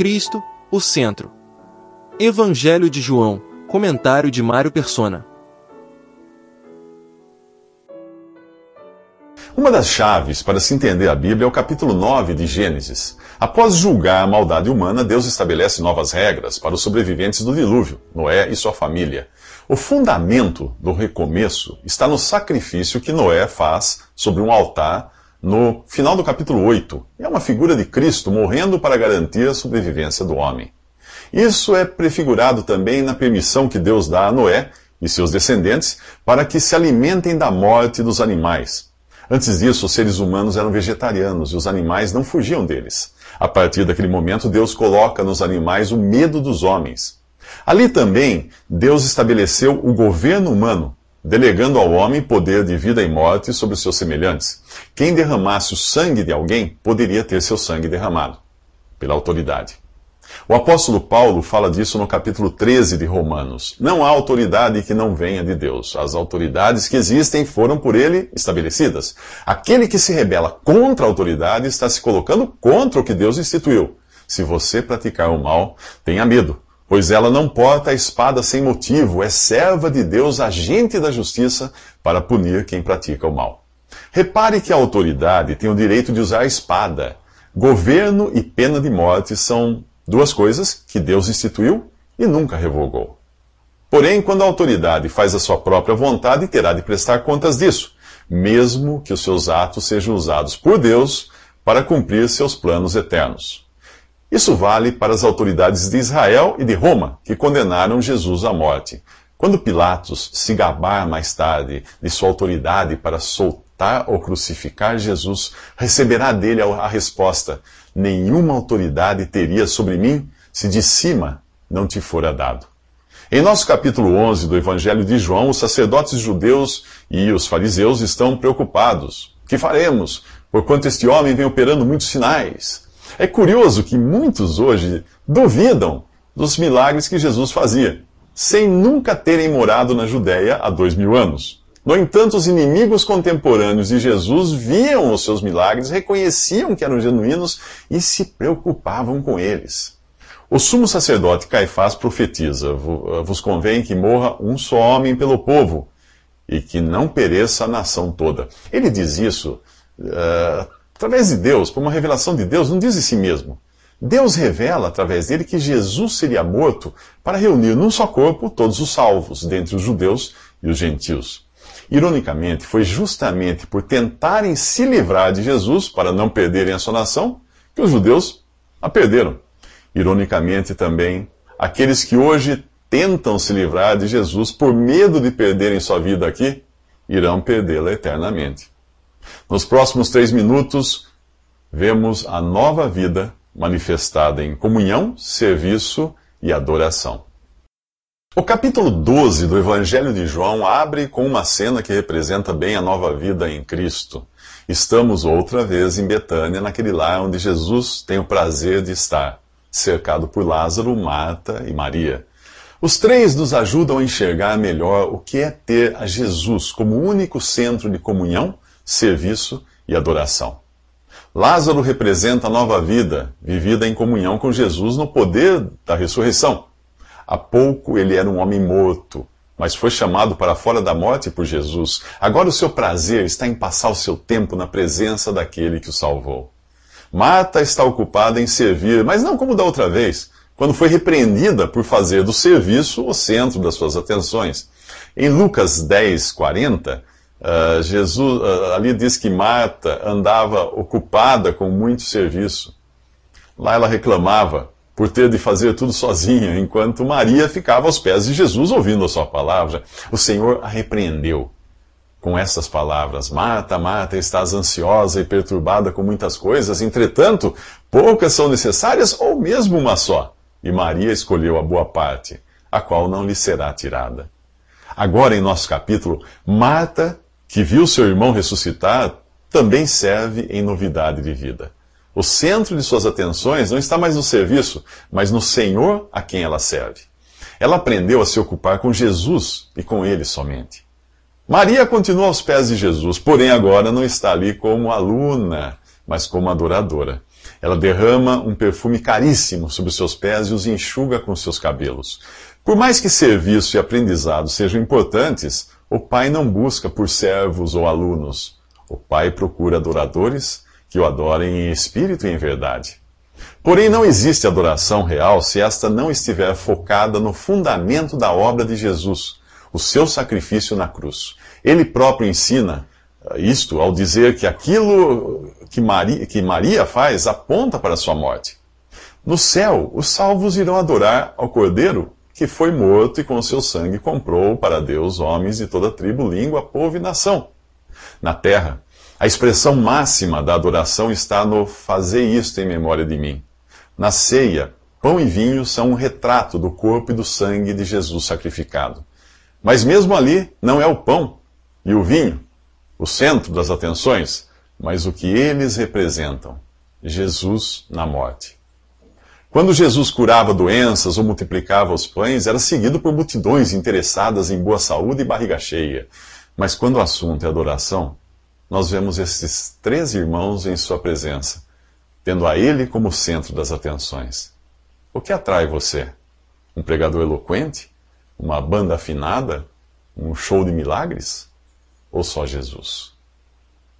Cristo, o centro. Evangelho de João, comentário de Mário Persona. Uma das chaves para se entender a Bíblia é o capítulo 9 de Gênesis. Após julgar a maldade humana, Deus estabelece novas regras para os sobreviventes do dilúvio, Noé e sua família. O fundamento do recomeço está no sacrifício que Noé faz sobre um altar no final do capítulo 8. É uma figura de Cristo morrendo para garantir a sobrevivência do homem. Isso é prefigurado também na permissão que Deus dá a Noé e seus descendentes para que se alimentem da morte dos animais. Antes disso, os seres humanos eram vegetarianos e os animais não fugiam deles. A partir daquele momento, Deus coloca nos animais o medo dos homens. Ali também, Deus estabeleceu o governo humano, delegando ao homem poder de vida e morte sobre os seus semelhantes. Quem derramasse o sangue de alguém poderia ter seu sangue derramado pela autoridade. O apóstolo Paulo fala disso no capítulo 13 de Romanos. Não há autoridade que não venha de Deus. As autoridades que existem foram por ele estabelecidas. Aquele que se rebela contra a autoridade está se colocando contra o que Deus instituiu. Se você praticar o mal, tenha medo, pois ela não porta a espada sem motivo, é serva de Deus, agente da justiça, para punir quem pratica o mal. Repare que a autoridade tem o direito de usar a espada. Governo e pena de morte são Duas coisas que Deus instituiu e nunca revogou. Porém, quando a autoridade faz a sua própria vontade, terá de prestar contas disso, mesmo que os seus atos sejam usados por Deus para cumprir seus planos eternos. Isso vale para as autoridades de Israel e de Roma, que condenaram Jesus à morte. Quando Pilatos se gabar mais tarde de sua autoridade para soltar ou crucificar Jesus, receberá dele a resposta: nenhuma autoridade teria sobre mim se de cima não te fora dado. Em nosso capítulo 11 do Evangelho de João, os sacerdotes judeus e os fariseus estão preocupados. Que faremos? Porquanto este homem vem operando muitos sinais. É curioso que muitos hoje duvidam dos milagres que Jesus fazia, sem nunca terem morado na Judéia há dois mil anos. No entanto, os inimigos contemporâneos de Jesus viam os seus milagres, reconheciam que eram genuínos e se preocupavam com eles. O sumo sacerdote Caifás profetiza: Vos convém que morra um só homem pelo povo e que não pereça a nação toda. Ele diz isso uh, através de Deus, por uma revelação de Deus, não diz em si mesmo. Deus revela através dele que Jesus seria morto para reunir num só corpo todos os salvos, dentre os judeus e os gentios. Ironicamente, foi justamente por tentarem se livrar de Jesus, para não perderem a sua nação, que os judeus a perderam. Ironicamente também, aqueles que hoje tentam se livrar de Jesus por medo de perderem sua vida aqui, irão perdê-la eternamente. Nos próximos três minutos, vemos a nova vida manifestada em comunhão, serviço e adoração. O capítulo 12 do Evangelho de João abre com uma cena que representa bem a nova vida em Cristo. Estamos outra vez em Betânia, naquele lar onde Jesus tem o prazer de estar, cercado por Lázaro, Marta e Maria. Os três nos ajudam a enxergar melhor o que é ter a Jesus como único centro de comunhão, serviço e adoração. Lázaro representa a nova vida, vivida em comunhão com Jesus no poder da ressurreição. Há pouco ele era um homem morto, mas foi chamado para fora da morte por Jesus. Agora o seu prazer está em passar o seu tempo na presença daquele que o salvou. Marta está ocupada em servir, mas não como da outra vez, quando foi repreendida por fazer do serviço o centro das suas atenções. Em Lucas 10, 40, uh, Jesus, uh, ali diz que Marta andava ocupada com muito serviço. Lá ela reclamava por ter de fazer tudo sozinha, enquanto Maria ficava aos pés de Jesus ouvindo a sua palavra. O Senhor a repreendeu com essas palavras: Marta, Marta, estás ansiosa e perturbada com muitas coisas, entretanto, poucas são necessárias ou mesmo uma só. E Maria escolheu a boa parte, a qual não lhe será tirada. Agora, em nosso capítulo, Marta, que viu seu irmão ressuscitar, também serve em novidade de vida. O centro de suas atenções não está mais no serviço, mas no Senhor a quem ela serve. Ela aprendeu a se ocupar com Jesus e com ele somente. Maria continua aos pés de Jesus, porém agora não está ali como aluna, mas como adoradora. Ela derrama um perfume caríssimo sobre os seus pés e os enxuga com seus cabelos. Por mais que serviço e aprendizado sejam importantes, o pai não busca por servos ou alunos. O pai procura adoradores que o adorem em espírito e em verdade. Porém, não existe adoração real se esta não estiver focada no fundamento da obra de Jesus, o seu sacrifício na cruz. Ele próprio ensina isto ao dizer que aquilo que Maria, que Maria faz aponta para a sua morte. No céu, os salvos irão adorar ao Cordeiro que foi morto e com seu sangue comprou para Deus homens de toda tribo, língua, povo e nação. Na terra, a expressão máxima da adoração está no fazer isto em memória de mim. Na ceia, pão e vinho são um retrato do corpo e do sangue de Jesus sacrificado. Mas mesmo ali, não é o pão e o vinho o centro das atenções, mas o que eles representam: Jesus na morte. Quando Jesus curava doenças ou multiplicava os pães, era seguido por multidões interessadas em boa saúde e barriga cheia. Mas quando o assunto é adoração, nós vemos esses três irmãos em sua presença, tendo a ele como centro das atenções. O que atrai você? Um pregador eloquente? Uma banda afinada? Um show de milagres? ou só Jesus?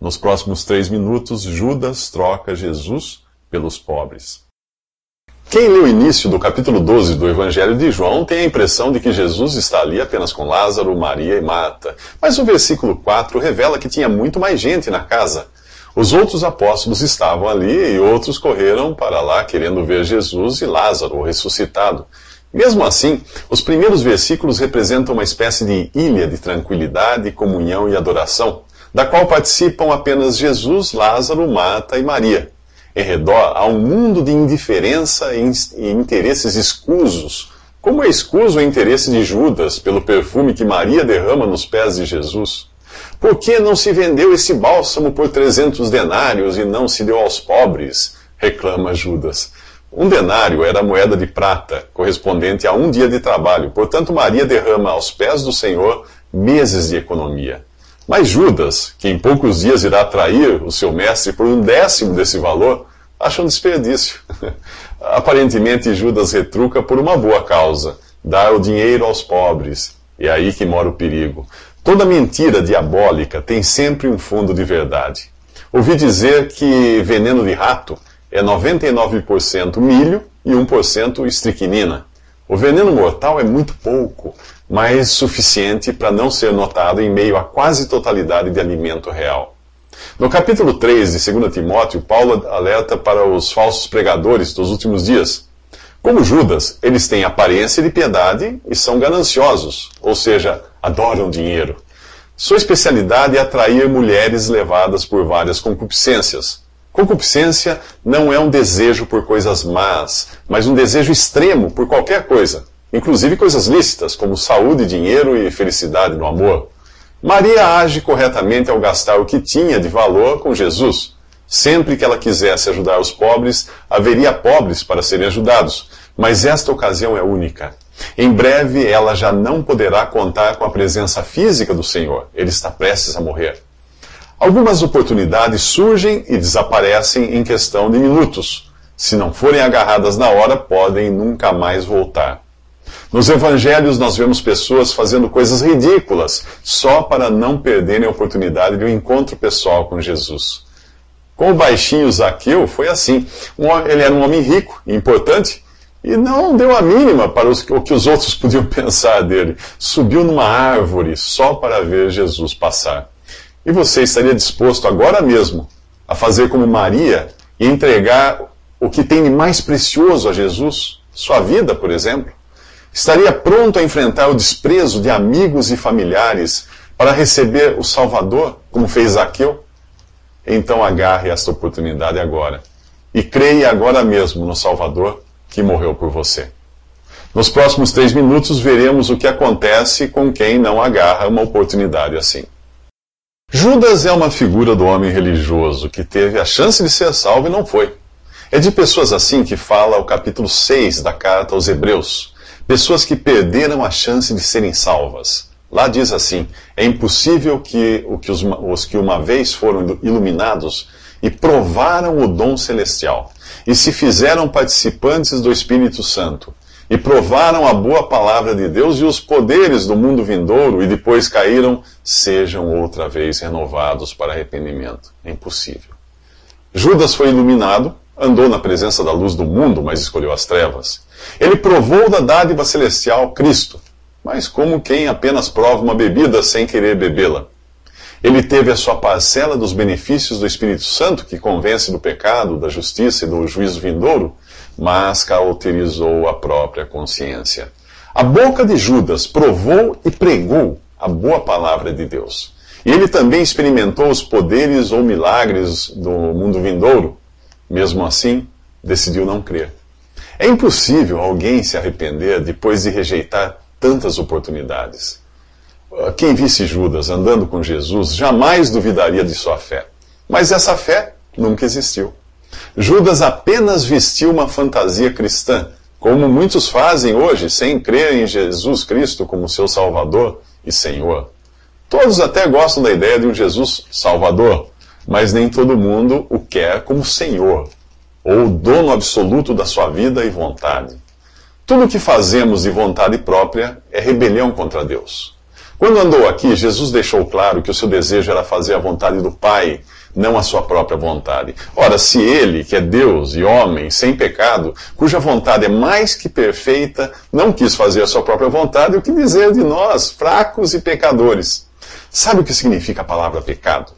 Nos próximos três minutos, Judas troca Jesus pelos pobres. Quem lê o início do capítulo 12 do Evangelho de João tem a impressão de que Jesus está ali apenas com Lázaro, Maria e Marta. Mas o versículo 4 revela que tinha muito mais gente na casa. Os outros apóstolos estavam ali e outros correram para lá querendo ver Jesus e Lázaro ressuscitado. Mesmo assim, os primeiros versículos representam uma espécie de ilha de tranquilidade, comunhão e adoração, da qual participam apenas Jesus, Lázaro, Marta e Maria. Em redor há um mundo de indiferença e interesses escusos, como é escuso o interesse de Judas pelo perfume que Maria derrama nos pés de Jesus. Por que não se vendeu esse bálsamo por trezentos denários e não se deu aos pobres? reclama Judas. Um denário era a moeda de prata, correspondente a um dia de trabalho. Portanto, Maria derrama aos pés do Senhor meses de economia. Mas Judas, que em poucos dias irá trair o seu mestre por um décimo desse valor, acha um desperdício. Aparentemente, Judas retruca por uma boa causa: dar o dinheiro aos pobres. E é aí que mora o perigo. Toda mentira diabólica tem sempre um fundo de verdade. Ouvi dizer que veneno de rato é 99% milho e 1% estricnina. O veneno mortal é muito pouco, mas suficiente para não ser notado em meio à quase totalidade de alimento real. No capítulo 3 de 2 Timóteo, Paulo alerta para os falsos pregadores dos últimos dias. Como Judas, eles têm aparência de piedade e são gananciosos, ou seja, adoram dinheiro. Sua especialidade é atrair mulheres levadas por várias concupiscências, Concupiscência não é um desejo por coisas más, mas um desejo extremo por qualquer coisa, inclusive coisas lícitas, como saúde, dinheiro e felicidade no amor. Maria age corretamente ao gastar o que tinha de valor com Jesus. Sempre que ela quisesse ajudar os pobres, haveria pobres para serem ajudados, mas esta ocasião é única. Em breve ela já não poderá contar com a presença física do Senhor, ele está prestes a morrer. Algumas oportunidades surgem e desaparecem em questão de minutos. Se não forem agarradas na hora, podem nunca mais voltar. Nos evangelhos, nós vemos pessoas fazendo coisas ridículas só para não perderem a oportunidade de um encontro pessoal com Jesus. Com o baixinho Zaqueu, foi assim. Ele era um homem rico e importante e não deu a mínima para o que os outros podiam pensar dele. Subiu numa árvore só para ver Jesus passar. E você estaria disposto agora mesmo a fazer como Maria e entregar o que tem de mais precioso a Jesus? Sua vida, por exemplo? Estaria pronto a enfrentar o desprezo de amigos e familiares para receber o Salvador, como fez Zaqueu? Então agarre esta oportunidade agora e creia agora mesmo no Salvador que morreu por você. Nos próximos três minutos veremos o que acontece com quem não agarra uma oportunidade assim. Judas é uma figura do homem religioso que teve a chance de ser salvo e não foi. É de pessoas assim que fala o capítulo 6 da carta aos Hebreus. Pessoas que perderam a chance de serem salvas. Lá diz assim: é impossível que, que os, os que uma vez foram iluminados e provaram o dom celestial, e se fizeram participantes do Espírito Santo, e provaram a boa palavra de Deus e os poderes do mundo vindouro, e depois caíram, sejam outra vez renovados para arrependimento. É impossível. Judas foi iluminado, andou na presença da luz do mundo, mas escolheu as trevas. Ele provou da dádiva celestial Cristo, mas como quem apenas prova uma bebida sem querer bebê-la. Ele teve a sua parcela dos benefícios do Espírito Santo, que convence do pecado, da justiça e do juízo vindouro, mas cauterizou a própria consciência. A boca de Judas provou e pregou a boa palavra de Deus. E ele também experimentou os poderes ou milagres do mundo vindouro. Mesmo assim, decidiu não crer. É impossível alguém se arrepender depois de rejeitar tantas oportunidades. Quem visse Judas andando com Jesus jamais duvidaria de sua fé. Mas essa fé nunca existiu. Judas apenas vestiu uma fantasia cristã, como muitos fazem hoje, sem crer em Jesus Cristo como seu Salvador e Senhor. Todos até gostam da ideia de um Jesus Salvador, mas nem todo mundo o quer como Senhor, ou dono absoluto da sua vida e vontade. Tudo o que fazemos de vontade própria é rebelião contra Deus. Quando andou aqui, Jesus deixou claro que o seu desejo era fazer a vontade do Pai não a sua própria vontade. Ora, se ele, que é Deus e homem, sem pecado, cuja vontade é mais que perfeita, não quis fazer a sua própria vontade, o que dizer de nós, fracos e pecadores? Sabe o que significa a palavra pecado?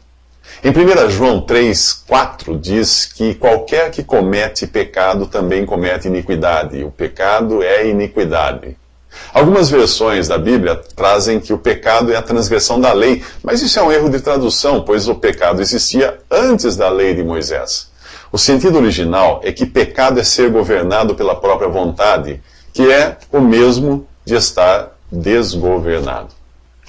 Em 1 João 3, 4 diz que qualquer que comete pecado também comete iniquidade. O pecado é iniquidade. Algumas versões da Bíblia trazem que o pecado é a transgressão da lei, mas isso é um erro de tradução, pois o pecado existia antes da lei de Moisés. O sentido original é que pecado é ser governado pela própria vontade, que é o mesmo de estar desgovernado.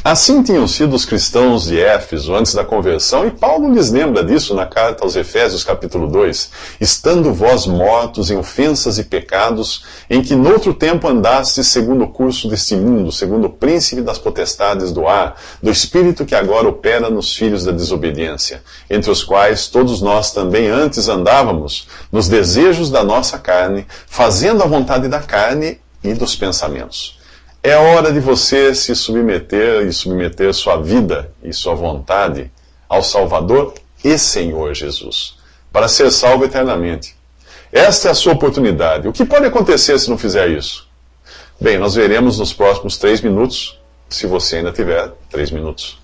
Assim tinham sido os cristãos de Éfeso antes da conversão, e Paulo lhes lembra disso na carta aos Efésios, capítulo 2: Estando vós mortos em ofensas e pecados, em que noutro tempo andastes segundo o curso deste mundo, segundo o príncipe das potestades do ar, do espírito que agora opera nos filhos da desobediência, entre os quais todos nós também antes andávamos, nos desejos da nossa carne, fazendo a vontade da carne e dos pensamentos. É hora de você se submeter e submeter sua vida e sua vontade ao Salvador e Senhor Jesus, para ser salvo eternamente. Esta é a sua oportunidade. O que pode acontecer se não fizer isso? Bem, nós veremos nos próximos três minutos, se você ainda tiver três minutos.